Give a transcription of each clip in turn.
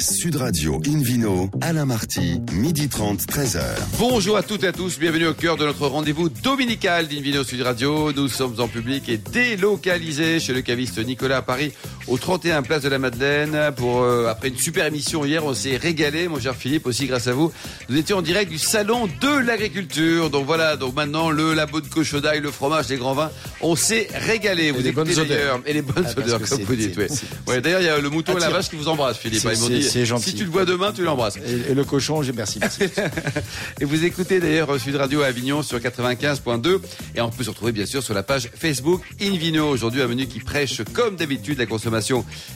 Sud Radio Invino, Alain Marty, midi 30, 13h. Bonjour à toutes et à tous, bienvenue au cœur de notre rendez-vous dominical d'Invino Sud Radio. Nous sommes en public et délocalisés chez le caviste Nicolas à Paris, au 31 Place de la Madeleine. Pour euh, après une super émission hier, on s'est régalé, mon cher Philippe, aussi grâce à vous. Nous étions en direct du salon de l'agriculture. Donc voilà, donc maintenant le labo de cochodaille, le fromage, les grands vins, on s'est régalé. Vous les écoutez odeurs. d'ailleurs- Et les bonnes Ah, odeurs, comme vous dites. ouais. Ouais, D'ailleurs, il y a le mouton et la Attire. vache qui vous embrassent, Philippe. Ils m'ont dit, gentil. si tu le vois demain, tu l'embrasses. Et, et le cochon, j'ai merci. merci. Et vous écoutez d'ailleurs Sud Radio à Avignon sur 95.2 et on peut se retrouver bien sûr sur la page Facebook Invino. Aujourd'hui un menu qui prêche comme d'habitude la consommation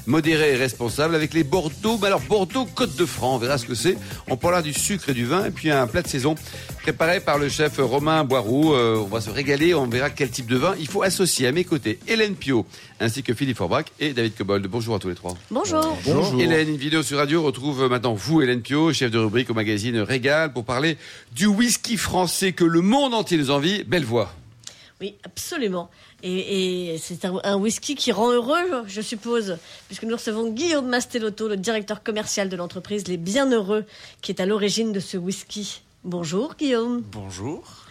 modérée et responsable avec les Bordeaux. Mais alors Bordeaux Côte de Franc, on verra ce que c'est. On parlera du sucre et du vin et puis un plat de saison préparé par le chef Romain Boiroux. Euh, on va se régaler, on verra quel type de vin il faut associer à mes côtés. Hélène Pio ainsi que Philippe Forbach et David Cobold. Bonjour à tous les trois. Bonjour. Bonjour. Hélène, une vidéo sur radio retrouve maintenant vous, Hélène Pio, chef de rubrique au magazine Régal, pour parler du whisky français que le monde entier nous envie. Belle voix. Oui, absolument. Et, c'est un, un whisky qui rend heureux, je suppose, puisque nous recevons Guillaume Mastelotto, le directeur commercial de l'entreprise Les Bienheureux, qui est à l'origine de ce whisky. Bonjour Guillaume. Bonjour.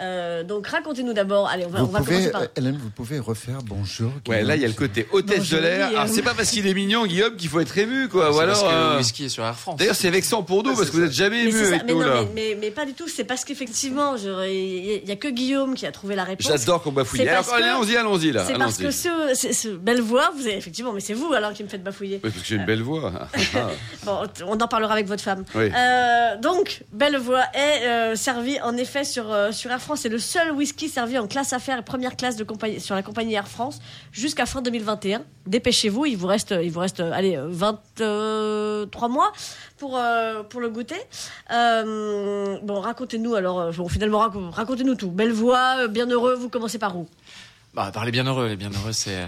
Euh, donc racontez-nous d'abord. Allez, on va, Vous on va pouvez, commencer par. euh, Hélène, vous pouvez refaire bonjour. Ouais, là, il y a le côté hôtesse Bonjour, de l'air. Alors, c'est pas parce qu'il est mignon, Guillaume, qu'il faut être ému, quoi. Ou C'est alors, parce que euh, le whisky est sur Air France. D'ailleurs, c'est vexant pour nous, parce que vous êtes jamais Mais, ému avec mais nous, non, là. mais, mais- mais pas du tout. C'est parce qu'effectivement, il n'y a que Guillaume qui a trouvé la réponse. J'adore qu'on bafouille. Alors, que- allons-y, allons-y, là. C'est parce que ce, ce- ce belle voix, vous avez effectivement, mais c'est vous alors qui me faites bafouiller. Oui, parce que j'ai une belle voix. Bon, on en parlera avec votre femme. Oui. Euh, donc, Bellevoie est euh, servi en effet sur, euh, sur Air France. C'est le seul whisky servi en classe affaires et première classe de compagnie, sur la compagnie Air France jusqu'à fin 2021. Dépêchez-vous, il vous reste, il vous reste allez, euh, 23 mois pour, euh, pour le goûter. Euh, bon, racontez-nous alors, euh, bon, finalement, rac- racontez-nous tout. Bellevoie, euh, bienheureux, vous commencez par où? Bah, par les bienheureux. Les bienheureux, c'est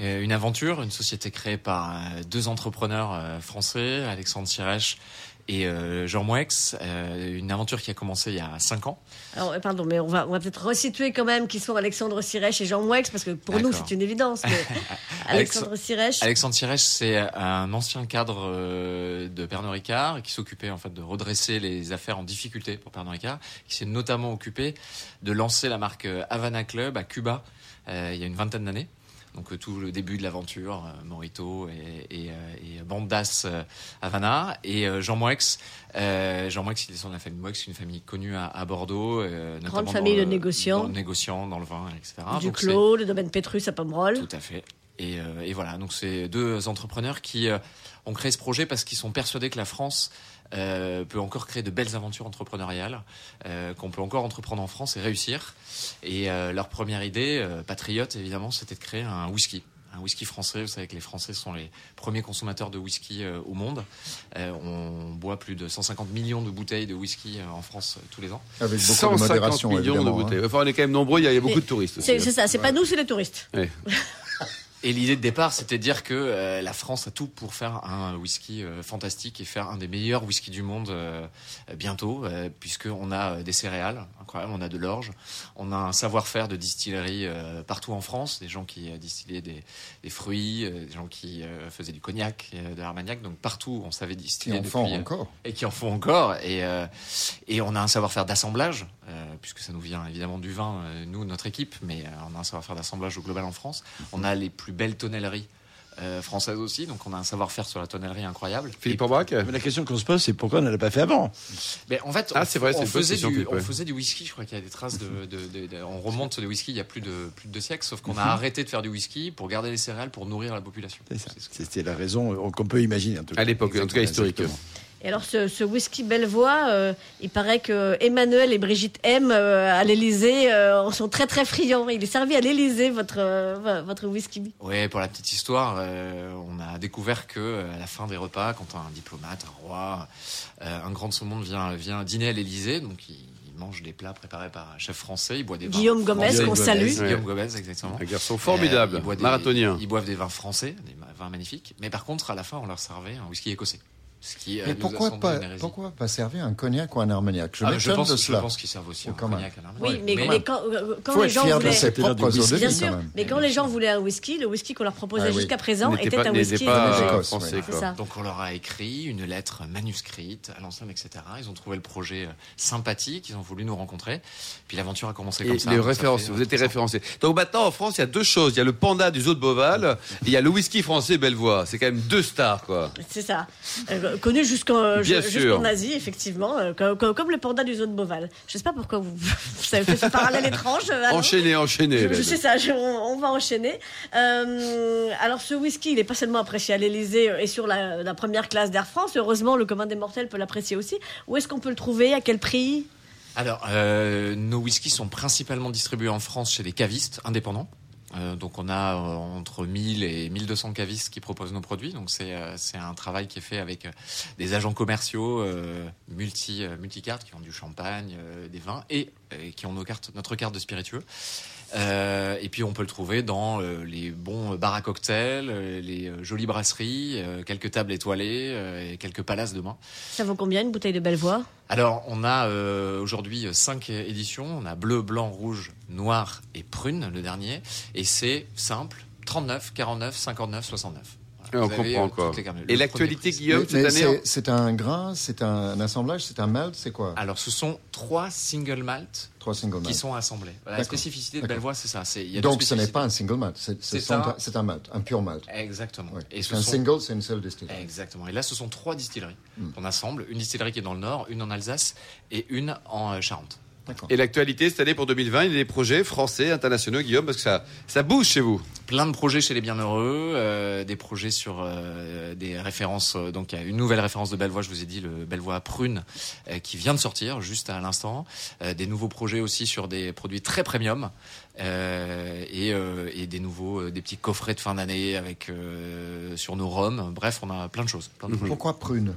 euh, une aventure, une société créée par euh, deux entrepreneurs euh, français, Alexandre Sirèche et euh, Jean Mouex. Euh, une aventure qui a commencé il y a cinq ans. alors, euh, pardon, mais on va, on va peut-être resituer quand même qui sont Alexandre Sirèche et Jean Mouex, parce que pour nous, c'est une évidence. Alexandre Sirèche. Alexandre Sirèche, c'est un ancien cadre de Pernod Ricard qui s'occupait en fait de redresser les affaires en difficulté pour Pernod Ricard, qui s'est notamment occupé de lancer la marque Havana Club à Cuba euh, il y a une vingtaine d'années. Donc euh, tout le début de l'aventure, euh, Morito et, et, euh, et Bandas Havana et Jean Moix. Euh, Jean Moix, il descend de la famille Moix, une famille connue à, à Bordeaux, euh, notamment dans famille de le- négociants. dans le négociant, dans le vin, etc. du Donc, c'est- Clos, le domaine Pétrus à Pomerol. tout à fait. Et, euh, et voilà, donc c'est deux entrepreneurs qui ont créé ce projet parce qu'ils sont persuadés que la France euh, peut encore créer de belles aventures entrepreneuriales, euh, qu'on peut encore entreprendre en France et réussir. Et euh, leur première idée, euh, patriote évidemment, c'était de créer un whisky. Un whisky français, vous savez que les Français sont les premiers consommateurs de whisky euh, au monde. Euh, on boit plus de 150 millions de bouteilles de whisky euh, en France euh, tous les ans. Avec beaucoup de 150 modération, millions de évidemment, hein. bouteilles. Enfin, on est quand même nombreux, il y a, il y a beaucoup de touristes. C'est hein. c'est ça, c'est pas nous, c'est les touristes. Ouais. Et l'idée de départ, c'était de dire que euh, la France a tout pour faire un whisky euh, fantastique et faire un des meilleurs whiskies du monde euh, bientôt, euh, puisqu'on a des céréales incroyables, on a de l'orge, on a un savoir-faire de distillerie partout en France, des gens qui distillaient des, des fruits, des gens qui faisaient du cognac, de l'armagnac, donc partout on savait Qui distiller en font depuis, encore. et qui en font encore. Et, et on a un savoir-faire d'assemblage, puisque ça nous vient évidemment du vin, euh, nous, notre équipe, mais euh, on a un savoir-faire d'assemblage au global en France. On a les plus belles tonnelleries euh, françaises aussi, donc on a un savoir-faire sur la tonnellerie incroyable. Philippe Aubrac Mais la question qu'on se pose, c'est pourquoi on ne l'a pas fait avant? Mais en fait, Ah, on, c'est vrai, on faisait du, Philippe, on ouais. faisait du whisky. Je crois qu'il y a des traces de, de- de- de- on remonte sur des whisky il y a plus de plus de deux siècles, sauf qu'on a arrêté de faire du whisky pour garder les céréales pour nourrir la population. C'était la raison euh, qu'on peut imaginer. En tout cas. À l'époque, en tout cas historique. Exactement. Et alors, ce, ce whisky Bellevoie, euh, il paraît que Emmanuel et Brigitte M euh, à l'Élysée euh, en sont très très friands. Il est servi à l'Élysée votre euh, votre whisky. Ouais, pour la petite histoire, euh, on a découvert que à la fin des repas, quand un diplomate, un roi, euh, un grand de ce monde vient vient dîner à l'Élysée, donc il, mange des plats préparés par un chef français, il boit des vins Guillaume Gomez, français. qu'on Gomez. salue. Ouais. Guillaume Gomez, exactement. Un garçon Euh, formidable, des- marathonien. Ils boivent des vins français, des vins magnifiques, mais par contre, à la fin, on leur servait un whisky écossais. Ce qui, euh, Mais nous a pourquoi semblé pas, une hérésie. pourquoi pas servir un cognac ou un armagnac? Je Ah, je pense, de je cela. pense qu'ils servent aussi un cognac à l'armagnac. Oui, mais, mais- mais quand, euh, quand faut les gens de voulaient. ses propres whisky. Bien sûr, mais quand les gens voulaient un whisky, le whisky qu'on leur proposait Ah oui. jusqu'à présent était pas- un whisky pas, de- euh, d'Écosse, français, quoi. Donc on leur a écrit une lettre manuscrite à l'ancienne, etc. Ils ont trouvé le projet euh, sympathique, ils ont voulu nous rencontrer. Puis l'aventure a commencé Et comme ça. les références, vous euh, étiez trois ans. référencé. Donc maintenant en France, il y a deux choses. Il y a le panda du zoo de Beauval et il y a le whisky français Bellevoie. C'est quand même deux stars, quoi. C'est ça. Euh, connu jusqu'en Asie, effectivement, euh, comme, comme- comme le panda du zoo de Beauval. Je sais pas pourquoi vous, vous avez fait ce parallèle étrange. euh, Alain. Enchaîné, enchaîné. Je, sais ça, je- on, on va enchaîner. Euh, alors ce whisky, il est pas seulement apprécié à l'Elysée et sur la, la première classe d'Air France. Heureusement, le commun des mortels peut l'apprécier aussi. Où est-ce qu'on peut le trouver? À quel prix? Alors, euh, nos whiskies sont principalement distribués en France chez des cavistes indépendants. Euh, donc on a euh, entre 1000 et 1200 cavistes qui proposent nos produits. Donc c'est euh, un travail qui est fait avec euh, des agents commerciaux euh, multi euh, multicartes qui vendent du champagne, des vins et euh, qui ont nos cartes, notre carte de spiritueux. Euh, et puis on peut le trouver dans euh, les bons bars à cocktails, euh, les jolies brasseries, quelques tables étoilées et quelques palaces de main. Ça vaut combien une bouteille de Bellevoie Alors, on a aujourd'hui cinq éditions. On a bleu, blanc, rouge, noir et prune, le dernier. Et c'est simple 39, 49, 59, 69. Et on comprend euh, quoi. gammes. Et l'actualité. Guillaume, cette année. c'est- c'est un grain, c'est un assemblage, c'est un malt, c'est quoi? Alors, ce sont trois single malt Trois single qui sont assemblés. La spécificité de. Bellevoie, c'est ça. C'est- il y a deux Donc ce n'est pas un single malt, c'est un- malt, un pur malt. Exactement. Ouais. Et ce sont... single, c'est une seule distillerie. Exactement. Et là, ce sont trois distilleries Hmm. qu'on assemble. Une distillerie qui est dans le nord, une en Alsace et une en euh, Charente. Et l'actualité cette année pour 2020, il y a des projets français, internationaux, Guillaume, parce que ça, ça bouge chez vous. Plein de projets chez les Bienheureux, euh, des projets sur euh, des références. euh, donc il y a une nouvelle référence de Bellevoie, je vous ai dit, le Bellevoie Prune, euh, qui vient de sortir juste à l'instant. Euh, des nouveaux projets aussi sur des produits très premium euh, et, euh, et des nouveaux, euh, des petits coffrets de fin d'année avec euh, sur nos rhums. Bref, on a plein de choses. Plein de projets. Pourquoi prune?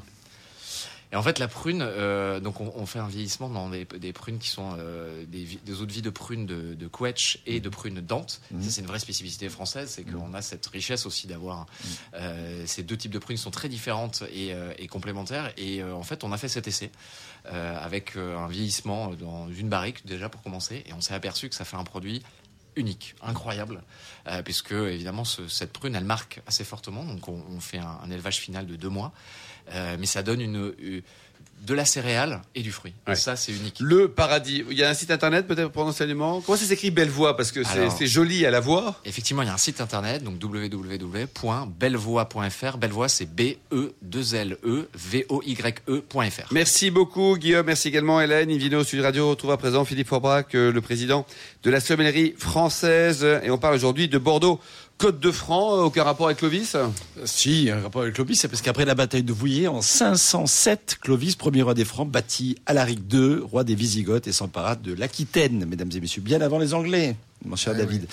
Et en fait, la prune, euh, donc on, on fait un vieillissement dans des, des prunes qui sont euh, des, eaux de vie de prunes de, de Quetch et de prunes Dante. Mhm. Ça, c'est une vraie spécificité française, c'est qu'on a cette richesse aussi d'avoir euh, ces deux types de prunes qui sont très différentes et, et complémentaires. Et en fait, on a fait cet essai avec un vieillissement dans une barrique déjà pour commencer, et on s'est aperçu que ça fait un produit unique, incroyable, euh, puisque évidemment ce- cette prune elle marque assez fortement. Donc on, fait un, élevage final de deux mois, euh, mais ça donne une, une- de la céréale et du fruit. Et ça c'est unique. Le paradis. Il y a un site internet peut-être pour l'enseignement. Comment ça s'écrit Bellevoie Parce que c'est joli à la voix. Effectivement, il y a un site internet, donc www.bellevoie.fr. Bellevoie, c'est E B-E-2-L-E-V-O-Y-E.fr. Merci beaucoup Guillaume, merci également Hélène. Invino Sud Radio retrouve à présent Philippe Forbrac, le président de la sommellerie française. Et on parle aujourd'hui de Bordeaux. Côte de Franc, euh, aucun rapport avec Clovis? Si, un rapport avec Clovis, c'est parce qu'après la bataille de Vouillers, en 507, Clovis, premier roi des Francs, bâtit Alaric II, roi des Visigoths, et s'empara de l'Aquitaine, mesdames et messieurs, bien avant les Anglais, mon cher Ah David.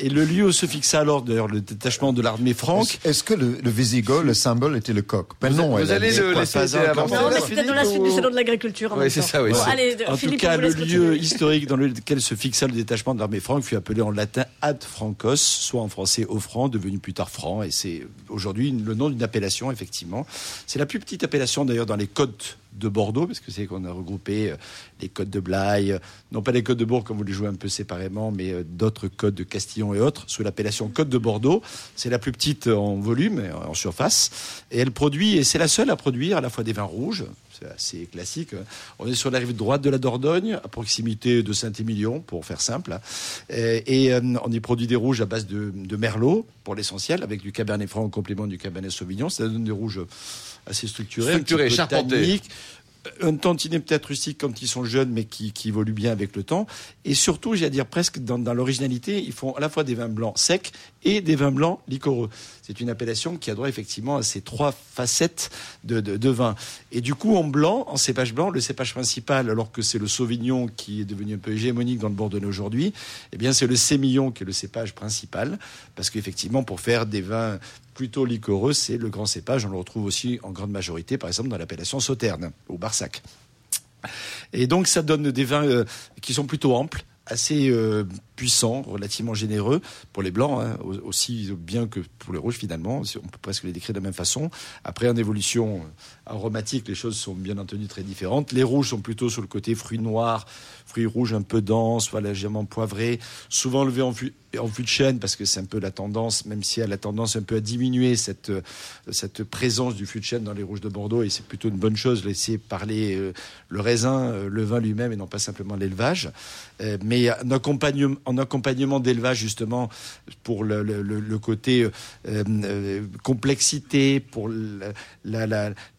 Et, le lieu où se fixa alors d'ailleurs le détachement de l'armée franque, Est-ce que le, le Visigoth, le symbole était le coq? Ben non, vous elle allez le laisser cancer. Non, mais Philippe, c'était dans la suite du salon de l'agriculture. en Oui, c'est ça, oui, Bon, c'est- allez, En Philippe, tout cas, le lieu continuer. historique dans lequel se fixa le détachement de l'armée franque fut appelé en latin ad francos, soit en français au franc, devenu plus tard franc, et c'est aujourd'hui le nom d'une appellation, effectivement. C'est la plus petite appellation d'ailleurs dans les côtes de Bordeaux, parce que c'est qu'on a regroupé euh, les côtes de Blaye, euh, non pas les côtes de Bourg comme vous les jouez un peu séparément, mais euh, d'autres côtes de Castillon et autres, sous l'appellation côte de Bordeaux. C'est la plus petite en volume, et en surface, et elle produit, et c'est la seule à produire à la fois des vins rouges, c'est assez classique. On est sur la rive droite de la Dordogne, à proximité de Saint-Émilion, pour faire simple. Et, et, euh, on y produit des rouges à base de, de merlot, pour l'essentiel, avec du cabernet franc en complément du cabernet sauvignon. Ça donne des rouges assez structurés, Structurés, charpentés. un tantinet peut-être rustique quand ils sont jeunes, mais qui, qui évolue bien avec le temps. Et surtout, j'ai à dire presque dans, dans l'originalité, ils font à la fois des vins blancs secs et des vins blancs liquoreux. C'est une appellation qui a droit effectivement à ces trois facettes de, de, vin. Et du coup, en blanc, en cépage blanc, le cépage principal, alors que c'est le Sauvignon qui est devenu un peu hégémonique dans le Bordelais aujourd'hui, eh bien, c'est le Sémillon qui est le cépage principal. Parce qu'effectivement, pour faire des vins plutôt liquoreux, c'est le grand cépage. On le retrouve aussi en grande majorité, par exemple, dans l'appellation Sauterne, au Barsac. Et donc, ça donne des vins euh, qui sont plutôt amples, assez euh, puissant, relativement généreux pour les blancs, hein, au- aussi bien que pour les rouges finalement. On peut presque les décrire de la même façon. Après, en évolution aromatique, les choses sont bien entendu très différentes. Les rouges sont plutôt sur le côté fruits noirs, fruits rouges un peu denses, légèrement poivrés, souvent levés en en fût de chêne parce que c'est un peu la tendance, même si elle a tendance un peu à diminuer cette, euh, cette présence du fût de chêne dans les rouges de Bordeaux et c'est plutôt une bonne chose, laisser parler euh, le raisin, euh, le vin lui-même et non pas simplement l'élevage. Mais en accompagnement, en accompagnement d'élevage justement pour le, côté complexité, pour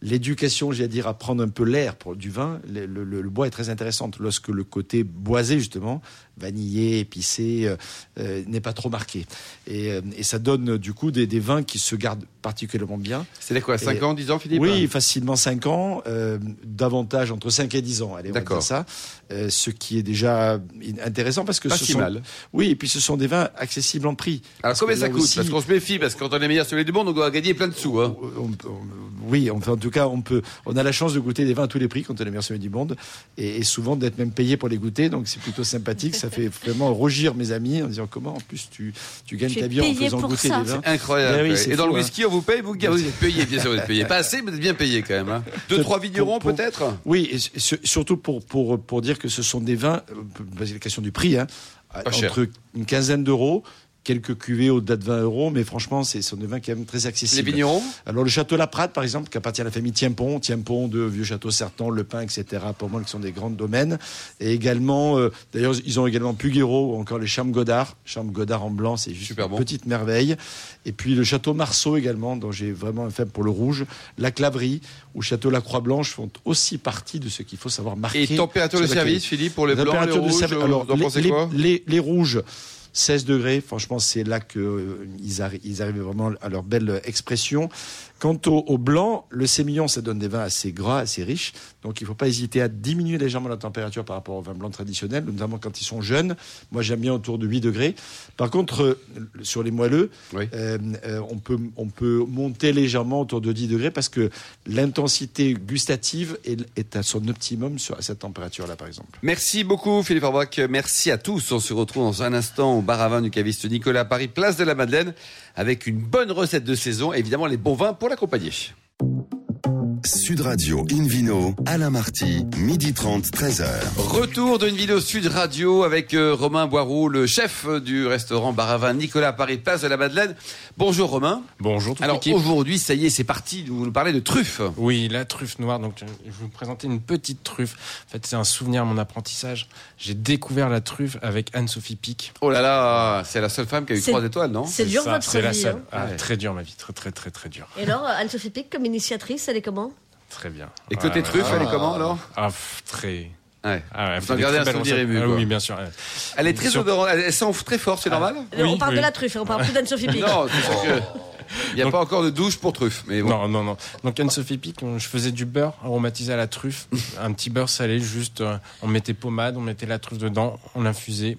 l'éducation, j'ai à dire, à prendre un peu l'air du vin, le, bois est très intéressant. Lorsque le côté boisé justement, vanillé, épicé, n'est pas trop marqué. Et, euh, et ça donne du coup des vins qui se gardent particulièrement bien. C'est quoi 5 Et- ans, 10 ans, Philippe Oui, facilement 5 ans, euh, davantage entre 5 et 10 ans. Allez, on va D'accord. dire ça. Euh, ce qui est déjà intéressant parce que Pas ce si sont mal. oui, et puis ce sont des vins accessibles en prix. Alors combien ça coûte aussi, Parce qu'on se méfie, parce que quand on est meilleur celui du monde, on doit gagner plein de sous. Hein. on- on- oui, enfin, en tout cas, on peut, on a la chance de goûter des vins à tous les prix quand on est meilleur sommelier du monde, et, et souvent d'être même payé pour les goûter, donc c'est plutôt sympathique. Ça fait vraiment rougir mes amis en disant comment en plus tu, tu gagnes ta vie en faisant goûter ça. des vins. Incroyable. Ben oui, Et dans le hein. On vous paye, vous, vous êtes payé, bien sûr, vous êtes payé. Pas assez, mais vous êtes bien payé quand même. Hein. Deux, trois vignerons peut-être? Oui, et su- surtout pour, pour, pour dire que ce sont des vins, euh, c'est la question du prix, hein, entre une quinzaine d'euros, quelques cuvées au-delà de 20 euros, mais franchement, c'est- ce sont des vins quand même très Les accessibles. vignerons Alors le château La Prade, par exemple, qui appartient à la famille Tiempon, Tiempon de Vieux Château Sertan, Le Pin, etc. Pour moi, qui sont des grands domaines. Et également, euh, d'ailleurs, ils ont également Puguero ou encore les Charmes Godard. Charmes Godard en blanc, c'est juste Super une bon. petite merveille. Et puis le château Marceau également, dont j'ai vraiment un faible pour le rouge. La Claverie ou château La Croix Blanche font aussi partie de ce qu'il faut savoir marquer. Et température de service. Philippe, pour les blancs, les rouges, euh, alors, vous en les- pensez les- quoi? les, les rouges, 16 degrés, franchement, c'est là qu'ils ils arrivent vraiment à leur belle expression. Quant au, au blanc, le sémillon, ça donne des vins assez gras, assez riches. Donc, il ne faut pas hésiter à diminuer légèrement la température par rapport aux vins blancs traditionnels, notamment quand ils sont jeunes. Moi, j'aime bien autour de 8 degrés. Par contre, euh, sur les moelleux, Oui. euh, euh, on, peut, on peut monter légèrement autour de 10 degrés parce que l'intensité gustative est, est à son optimum sur, à cette température-là, par exemple. Merci beaucoup Philippe Orbach. Merci à tous. On se retrouve dans un instant au bar à vin du caviste Nicolas à Paris, place de la Madeleine, avec une bonne recette de saison et évidemment les bons vins pour l'accompagner. Sud Radio Invino, Alain Marty, midi 30, 13h. Retour d'une vidéo Sud Radio avec euh, Romain Boiroux, le chef du restaurant bar à vin Nicolas à Paris, place de la Madeleine. Bonjour Romain. Bonjour toute Alors aujourd'hui, ça y est, c'est parti. Vous nous parlez de truffes. Oui, la truffe noire. Donc, je vais vous présenter une petite truffe. En fait, c'est un souvenir de mon apprentissage. J'ai découvert la truffe avec Anne-Sophie Pic. Oh là là, c'est la seule femme qui a eu trois étoiles, non? C'est dur ça, votre C'est la vie. seule. hein. Ah, Ouais. Très dur ma vie, très très très très dur. Et alors, Anne-Sophie Pic, comme initiatrice, elle est comment? Très bien. Et côté Ouais, truffe, elle est comment alors Ah, très. Ouais. Ah, ouais, Vous en gardez un souvenir ému, Ah. Oui, bien sûr. ouais. Elle est très odorante, elle sent très fort, c'est normal Oui, On parle oui. de la truffe, on parle plus d'Anne-Sophie Pic. Non, c'est sûr que. Il n'y a Donc- pas encore de douche pour truffe, mais bon. Non, non, non. Donc Anne-Sophie Pic, je faisais du beurre aromatisé à la truffe, un petit beurre salé, juste euh, on mettait pommade, on mettait la truffe dedans, on l'infusait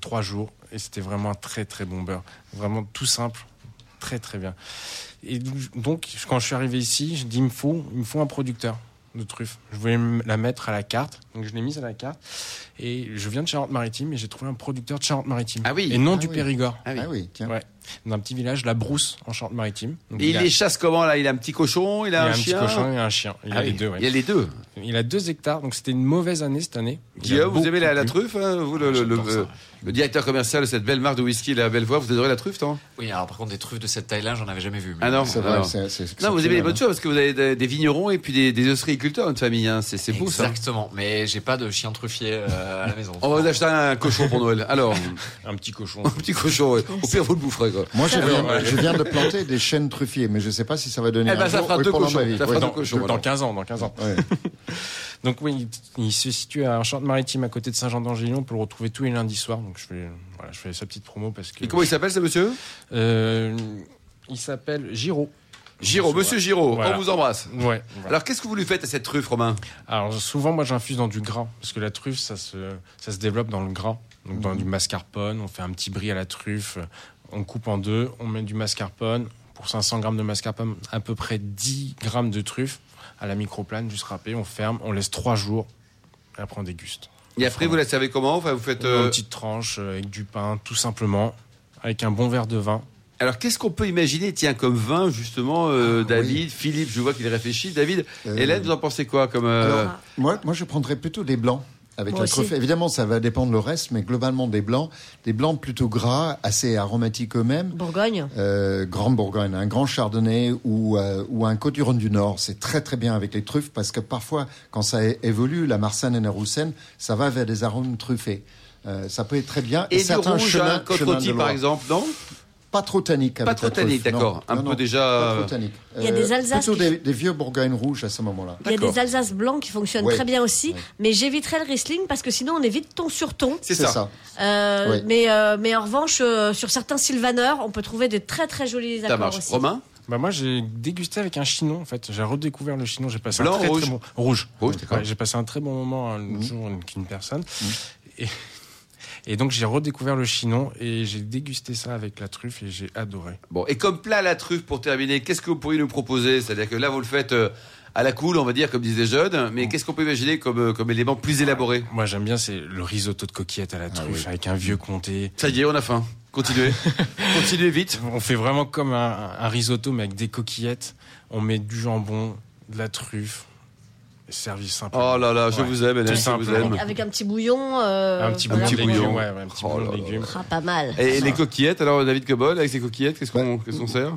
trois jours et c'était vraiment un très très bon beurre, vraiment tout simple, très très bien. Et donc quand je suis arrivé ici, je dis il me faut, il me faut un producteur de truffes. Je voulais me la mettre à la carte, donc je l'ai mise à la carte. Et je viens de Charente-Maritime et j'ai trouvé un producteur de Charente-Maritime. Ah oui. Et non Ah du oui. Périgord. Ah oui. Ah oui, tiens. Ouais. D'un petit village, la Brousse, en Charente-Maritime. Donc, Et il a- les chasse comment là? Il a un petit cochon, il il a a un, un petit chien. cochon et un chien. Il Ah a oui. les deux, ouais. Il y a les deux. Il a deux hectares, donc c'était une mauvaise année cette année. Il a Guillaume, vous aimez la, truffe hein, Vous, le, le- directeur commercial de cette belle marque de whisky, la Bellevoie, vous adorez la truffe, toi Oui, alors par contre, des truffes de cette taille-là, j'en avais jamais vu. mais- Ah non, C'est ah vrai, non. c'est c'est Non, vous aimez les bonnes exceptionnel, choses parce que vous avez des, des vignerons et puis des, des ostréiculteurs, notre famille. Hein. C'est beau ça. Exactement. Mais j'ai pas de chien truffier euh, à la maison. On va vous acheter un cochon pour Noël. Alors, Un petit cochon. un petit cochon, au pire vous le boufferez quoi. Moi, je viens, va. je viens de planter des chênes truffiers, mais je ne sais pas si ça va donner Eh ben, un ça jour. fera deux cochons. ma vie. Ça fera Ouais. deux Dans, cochons, dans alors. 15 ans, dans 15 ans. Ouais. Donc oui, il, il se situe à Charente-Maritime, à côté de Saint-Jean-d'Angélon. On peut le retrouver tous les lundis soirs. Donc je fais, voilà, je fais sa petite promo parce que. Et comment il s'appelle ce monsieur? Euh, Il s'appelle Giraud. Giraud, monsieur Giraud, Voilà. on vous embrasse. Ouais. voilà. Alors qu'est-ce que vous lui faites à cette truffe, Romain? Alors souvent, moi, j'infuse dans du gras parce que la truffe, ça se, ça se développe dans le gras. Donc dans du mascarpone, on fait un petit brie à la truffe, on coupe en deux, on met du mascarpone. Pour 500 grammes de mascarpone, à peu près 10 grammes de truffe à la microplane, juste râpé, on ferme, on laisse trois jours et après on déguste. Et après, vous la servez comment Enfin, vous faites. Une euh, petite tranche euh, avec du pain, tout simplement, avec un bon verre de vin. Alors, qu'est-ce qu'on peut imaginer, tiens, comme vin, justement, euh, David, Philippe, je vois qu'il réfléchit. David, Euh, Hélène, vous en pensez quoi comme euh, Alors, moi, moi, je prendrais plutôt des blancs avec Moi la. Évidemment, ça va dépendre le reste, mais globalement des blancs, des blancs plutôt gras, assez aromatiques eux-mêmes. Bourgogne. Euh, Grand Bourgogne, un grand Chardonnay ou, euh, ou un Côte-du-Rhône du Nord, c'est très très bien avec les truffes parce que parfois, quand ça évolue, la Marsanne et la Roussenne, ça va vers des arômes truffés. Euh, ça peut être très bien. Et, du certains rouge, chemins- un côte chemins rôti, de par exemple, non? Pas trop tannique. Pas trop tannique, d'accord. Un Non, peu non, déjà, Pas euh, trop tannique. Il y a des Alsaces Plutôt qui- des, des vieux Bourgognes rouges à ce moment-là. Il y a des Alsaces blancs qui fonctionnent Ouais. très bien aussi, Ouais. mais j'éviterais le Riesling parce que sinon on évite ton sur ton. C'est ça. Euh, Ouais. mais, euh, mais en revanche, euh, sur certains Sylvaner, on peut trouver des très très jolis Ça accords marche. aussi. Romain Bah moi j'ai dégusté avec un chinon en fait. J'ai redécouvert le chinon. J'ai passé Blanc, un très, rouge très bon rouge. Rouge, j'ai passé un très bon moment un jour avec une personne. Et, et donc j'ai redécouvert le chinon et j'ai dégusté ça avec la truffe et j'ai adoré. Bon, et comme plat à la truffe, pour terminer, qu'est-ce que vous pourriez nous proposer? C'est-à-dire que là, vous le faites euh, à la cool, on va dire, comme disent les jeunes, mais qu'est-ce qu'on peut imaginer comme, euh, comme élément plus élaboré? Moi j'aime bien c'est le risotto de coquillettes à la truffe avec un vieux comté. Ça y est, on a faim. Continuez. Continuez vite. On fait vraiment comme un, un risotto mais avec des coquillettes. On met du jambon, de la truffe, servi simplement. Oh là là, je Ouais. vous aime, Hélène, je vous aime. Avec un petit bouillon. euh, Un petit voilà, bouillon légumes, ouais, ouais, un petit Oh bouillon de légumes. Ah, pas mal. Et les coquillettes, alors David Cobol, avec ses coquillettes, qu'est-ce qu'on qu'est-ce qu'on sert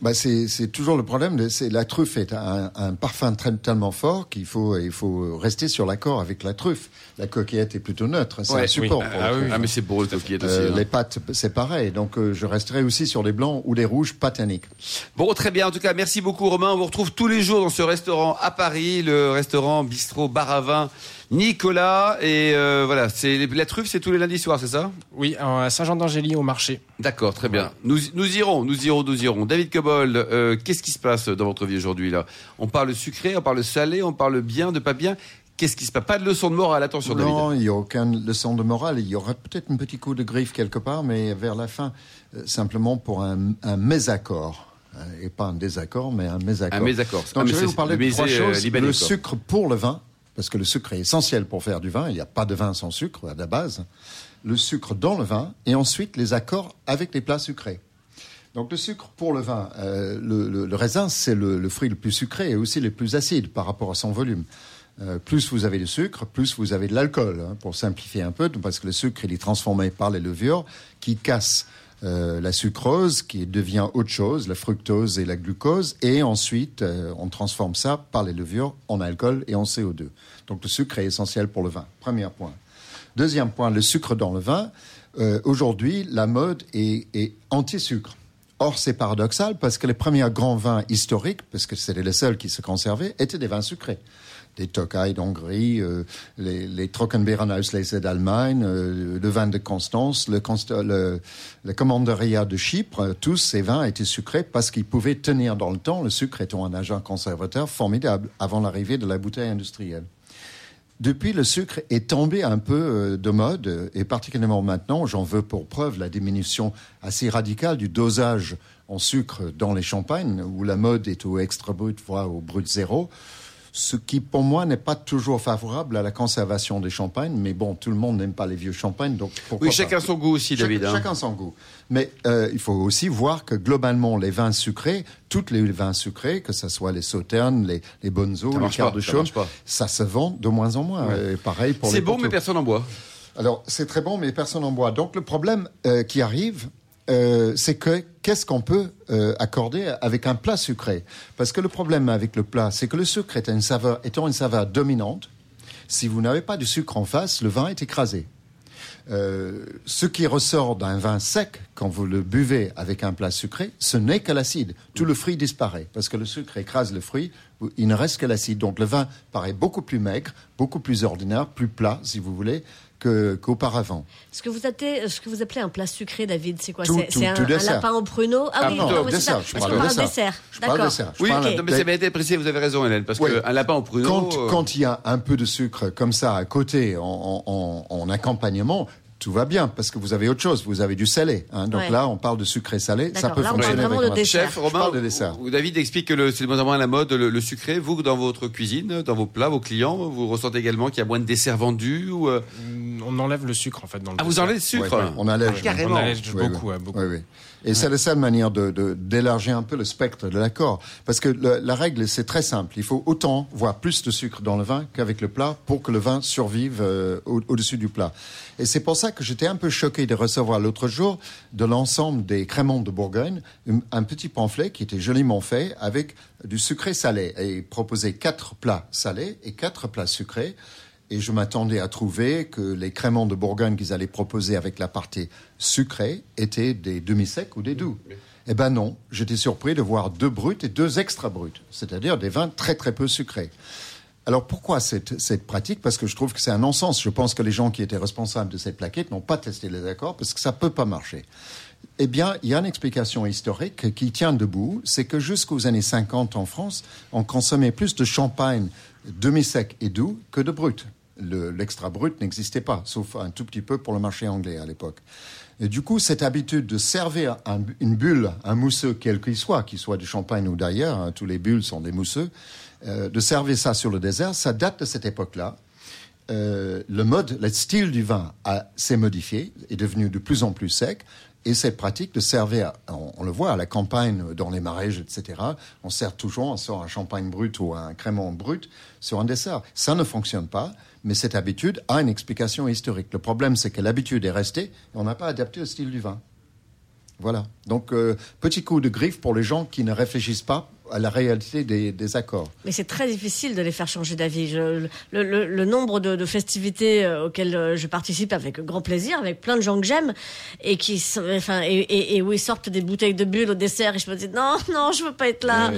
Bah c'est c'est toujours le problème. C'est la truffe est un, un parfum très- tellement fort qu'il faut il faut rester sur l'accord avec la truffe. La coquillette est plutôt neutre. C'est Ouais, un support. oui. pour Ah la oui, truffe. Ah, mais c'est beau, les coquillettes aussi. Euh, hein. les pâtes, c'est pareil. Donc, euh, je resterai aussi sur les blancs ou les rouges pas tanniques. Bon, très bien. En tout cas, merci beaucoup, Romain. On vous retrouve tous les jours dans ce restaurant à Paris, le restaurant Bistrot Bar à Vin Nicolas. Et euh, voilà, c'est la truffe, c'est tous les lundis soirs, c'est ça? Oui, à Saint-Jean-d'Angély au marché. D'accord, très bien. Nous, nous irons, nous irons, nous irons. David Cobold, euh, qu'est-ce qui se passe dans votre vie aujourd'hui là? On parle sucré, on parle salé, on parle bien, de pas bien. Qu'est-ce qui se passe? Pas de leçon de morale, attention, non, David. il n'y a aucune leçon de morale. Il y aura peut-être un petit coup de griffe quelque part, mais vers la fin, euh, simplement pour un, un mésaccord. Et pas un désaccord, mais un mésaccord. Un mésaccord. Ah, Donc, mais je vais vous parler le de trois euh, choses. libanais, le quoi. sucre pour le vin, parce que le sucre est essentiel pour faire du vin. Il n'y a pas de vin sans sucre à la base. Le sucre dans le vin, et ensuite les accords avec les plats sucrés. Donc le sucre pour le vin, euh, le, raisin, c'est le, le fruit le plus sucré et aussi le plus acide par rapport à son volume. Euh, plus vous avez de sucre, plus vous avez de l'alcool, hein, pour simplifier un peu, parce que le sucre, il est transformé par les levures qui cassent euh, la sucrose, qui devient autre chose, la fructose et la glucose, et ensuite euh, on transforme ça par les levures en alcool et en CO2. Donc le sucre est essentiel pour le vin. Premier point. Deuxième point, le sucre dans le vin. Euh, Aujourd'hui, la mode est, est anti-sucre. Or, c'est paradoxal parce que les premiers grands vins historiques, parce que c'était les seuls qui se conservaient, étaient des vins sucrés. Des Tokaj d'Hongrie, euh, les, les Trockenbeerenauslese d'Allemagne, euh, le vin de Constance, le, le, le Commanderia de Chypre, euh, tous ces vins étaient sucrés parce qu'ils pouvaient tenir dans le temps, le sucre étant un agent conservateur formidable avant l'arrivée de la bouteille industrielle. Depuis, le sucre est tombé un peu de mode, et particulièrement maintenant, j'en veux pour preuve la diminution assez radicale du dosage en sucre dans les champagnes, où la mode est au extra brut, voire au brut zéro, ce qui pour moi n'est pas toujours favorable à la conservation des champagnes, mais bon, tout le monde n'aime pas les vieux champagnes, donc pourquoi Oui, chacun pas. son goût aussi, David. hein. Chacun son goût. Mais euh, il faut aussi voir que globalement, les vins sucrés, tous les vins sucrés, que ce soit les sauternes, les, les bonzos, Ça les quarts de chaume, ça se vend de moins en moins. Euh, pareil pour C'est bon, mais personne en boit. Alors, c'est très bon, mais personne en boit. Donc, le problème euh, qui arrive, euh, c'est que qu'est-ce qu'on peut euh, accorder avec un plat sucré? Parce que le problème avec le plat, c'est que le sucre est une saveur, étant une saveur dominante, si vous n'avez pas de sucre en face, le vin est écrasé. Euh, ce qui ressort d'un vin sec, quand vous le buvez avec un plat sucré, ce n'est que l'acide. Tout le fruit disparaît, parce que le sucre écrase le fruit, il ne reste que l'acide. Donc le vin paraît beaucoup plus maigre, beaucoup plus ordinaire, plus plat, si vous voulez, qu'auparavant. Ce que vous appelez, ce que vous appelez un plat sucré, David, c'est quoi? C'est un, lapin au pruneau? Ah, Ah oui, non, non, mais c'est dessert, ça. je Parce parle qu'on de parle dessert. Je parle dessert. Oui, parle non, mais ça m'a été précisé, vous avez raison, Hélène, parce Oui. qu'un lapin au pruneau. quand, euh, quand il y a un peu de sucre comme ça à côté en, en- en- en accompagnement, tout va bien parce que vous avez autre chose, vous avez du salé. hein. Donc Ouais. là, on parle de sucré-salé, ça D'accord, peut là, on parle fonctionner vraiment avec de dessert. Chef, Je Romain, parle de dessert. ou- David explique que c'est de moins en moins à la mode, le, le sucré. Vous, dans votre cuisine, dans vos plats, vos clients, vous ressentez également qu'il y a moins de desserts vendus ou, euh, On enlève le sucre en fait dans le Ah, vous enlevez le sucre Ouais, ouais, on allège. Ah, Carrément. On allège Oui, oui. beaucoup, beaucoup. Oui, oui. Et c'est la seule manière de, de- d'élargir un peu le spectre de l'accord. Parce que le- la règle, c'est très simple. Il faut autant, voire plus de sucre dans le vin qu'avec le plat pour que le vin survive euh, au- au-dessus du plat. Et c'est pour ça que j'étais un peu choqué de recevoir l'autre jour de l'ensemble des créments de Bourgogne un, un petit pamphlet qui était joliment fait avec du sucré salé. Et il proposait quatre plats salés et quatre plats sucrés. Et je m'attendais à trouver que les créments de Bourgogne qu'ils allaient proposer avec la partie sucrée étaient des demi-secs ou des doux. Eh ben non, j'étais surpris de voir deux bruts et deux extra bruts, c'est-à-dire des vins très très peu sucrés. Alors pourquoi cette, cette pratique? Parce que je trouve que c'est un non-sens. Je pense que les gens qui étaient responsables de cette plaquette n'ont pas testé les accords parce que ça peut pas marcher. Eh bien, il y a une explication historique qui tient debout, c'est que jusqu'aux années 50 en France, on consommait plus de champagne demi-sec et doux que de brut. Le- L'extra brut n'existait pas, sauf un tout petit peu pour le marché anglais à l'époque. Et du coup, cette habitude de servir un- une bulle, un mousseux quel qu'il soit, qu'il soit du champagne ou d'ailleurs, hein, tous les bulles sont des mousseux, euh, de servir ça sur le désert, ça date de cette époque-là. Euh, le mode, le style du vin s'est modifié, est devenu de plus en plus sec. Et cette pratique de servir, on, le voit à la campagne, dans les marais, etc., on sert toujours, on sort un champagne brut ou un crémant brut sur un dessert. Ça ne fonctionne pas, mais cette habitude a une explication historique. Le problème, c'est que l'habitude est restée et on n'a pas adapté le style du vin. Voilà. Donc, euh, petit coup de griffe pour les gens qui ne réfléchissent pas à la réalité des, des accords. Mais c'est très difficile de les faire changer d'avis. Le, le- le nombre de, de festivités euh, auxquelles euh, je participe avec grand plaisir, avec plein de gens que j'aime, et qui, enfin, et, et- et où ils sortent des bouteilles de bulles au dessert, et je me dis non, non, je veux pas être là.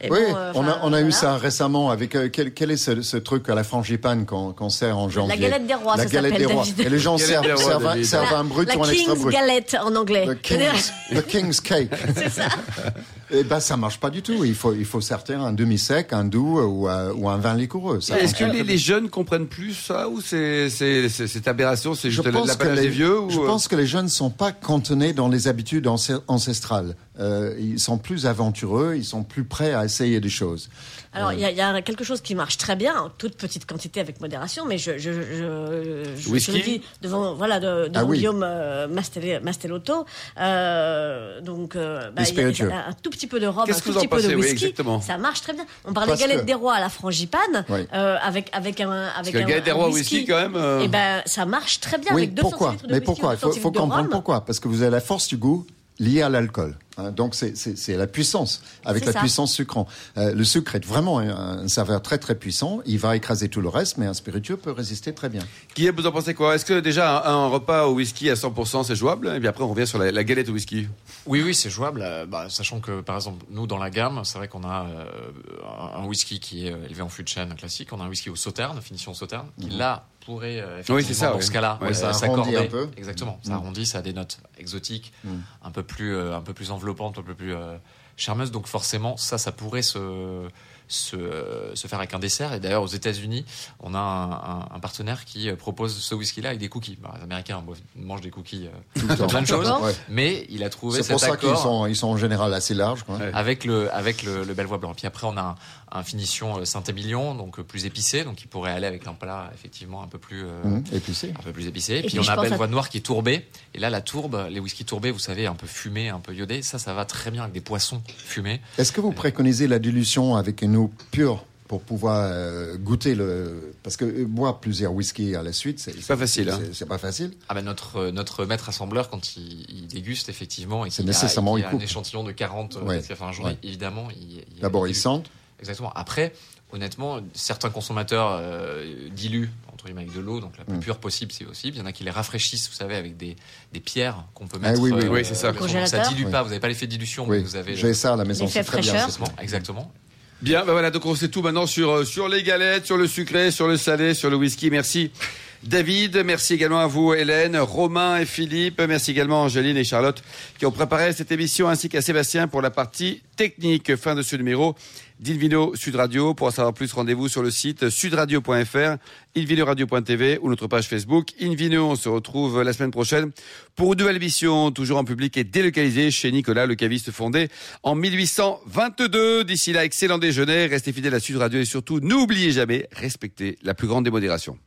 Et oui, bon, euh, on, a, enfin, on a eu ça récemment avec euh, quel, quel est ce, ce truc à la frangipane qu'on qu'on sert en janvier galette des rois, La ça galette des rois. David. Et les gens servent, rois, servent, un- servent un brut la ou un extra King's brut. Galette en anglais. The King's, the King's Cake. C'est ça. Eh ben, ça marche pas du tout. Il faut, il faut sortir un demi-sec, un doux ou, un- ou un vin liquoreux. Est-ce que les, jeunes comprennent plus ça ou c'est c'est- c'est- cette aberration, c'est Je juste les, des vieux ou... je euh, pense que les jeunes ne sont pas cantonnés dans les habitudes ancestrales. Euh, ils sont plus aventureux, ils sont plus prêts à essayer des choses. Alors, il y, a- il y a quelque chose qui marche très bien, en toute petite quantité avec modération, mais je, je, je, je, le dis devant, voilà, de, devant Ah oui. Guillaume euh, Mastel- Mastelotto. Euh, donc, euh, bah, il y a- un tout petit peu de rhum, un tout petit peu de Oui, whisky. exactement. ça marche très bien. On parlait galette que- des rois à la frangipane, Oui. euh, avec, avec un. Avec un, galette des rois au whisky, quand même, euh, Et ben, ça marche très bien Oui, avec 2 pourquoi de Mais whisky pourquoi ou Il 2 faut, comprendre pourquoi. Parce que vous avez la force du goût liée à l'alcool. Hein. donc c'est- la puissance, avec la ça. puissance sucrante. Euh, le sucre est vraiment un, un saveur très très puissant. Il va écraser tout le reste, mais un spiritueux peut résister très bien. Guillaume, vous en pensez quoi? Est-ce que déjà un, un repas au whisky à 100% c'est jouable? Et puis après on revient sur la, la galette au whisky. Oui, oui, c'est jouable. euh, bah, sachant que, par exemple, nous, dans la gamme, c'est vrai qu'on a euh, un whisky qui est élevé en fût de chêne classique. On a un whisky au sauterne, finition sauterne, qui là pourrait, euh, effectivement, Oui, c'est ça, dans oui. ce cas-là, Ouais, ça s'accorder. un peu. Exactement. Ça Mm. arrondit, ça a des notes exotiques, Mm. un peu plus, euh, un peu plus un peu plus euh, charmeuses. Donc forcément, ça, ça pourrait se se, euh, se faire avec un dessert. Et d'ailleurs, aux États-Unis, on a un, un- un partenaire qui euh, propose ce whisky-là avec des cookies. Bah, les Américains mangent des cookies, euh, plein de choses. Ouais. Mais il a trouvé C'est cet pour ça qu'ils accord sont, ils sont en général assez larges. quoi. Ouais. avec le avec le, le Bellevoie blanc. Puis après on a un, un finition euh, Saint-Émilion donc plus épicé donc qui pourrait aller avec un plat effectivement un peu plus euh, Mmh, épicé. un peu plus épicé. Et, puis, puis, on a pense à- Bellevoie noir qui est tourbé. Et là la tourbe, les whisky tourbés, vous savez, un peu fumé, un peu iodé, ça ça va très bien avec des poissons fumés. Est-ce que vous préconisez la dilution avec une eau pure pour pouvoir euh, goûter le parce que euh, boire plusieurs whisky à la suite c'est pas facile, hein. c'est- pas facile Ah ben notre euh, notre maître assembleur quand il, il déguste effectivement et C'est a- nécessairement, il a un échantillon de 40 euh, Ouais. fait un journée, Ouais. évidemment il, il- d'abord il ils sentent Exactement. Après, honnêtement, certains consommateurs euh, diluent entre guillemets avec de l'eau, donc la plus Mm. pure possible, c'est possible. Il y en a qui les rafraîchissent, vous savez, avec des, des pierres qu'on peut Ah mettre. oui, oui, oui, c'est ça. Ça dilue Oui. pas. Vous n'avez pas l'effet de dilution, mais vous avez. j'ai ça à la maison L'effet c'est très bien fraîcheur. Exactement. Bien, ben voilà, donc on sait tout maintenant sur, euh, sur les galettes, sur le sucré, sur le salé, sur le whisky. Merci David. Merci également à vous, Hélène, Romain et Philippe. Merci également Angéline et Charlotte qui ont préparé cette émission ainsi qu'à Sébastien pour la partie technique. Fin de ce numéro d'Invino Sud Radio. Pour en savoir plus, rendez-vous sur le site sudradio.fr, invinoradio.tv ou notre page Facebook Invino. On se retrouve la semaine prochaine pour une nouvelle émission, toujours en public et délocalisée chez Nicolas, le caviste fondé en 1822. D'ici là, excellent déjeuner. Restez fidèles à Sud Radio et surtout, n'oubliez jamais, respectez la plus grande démodération.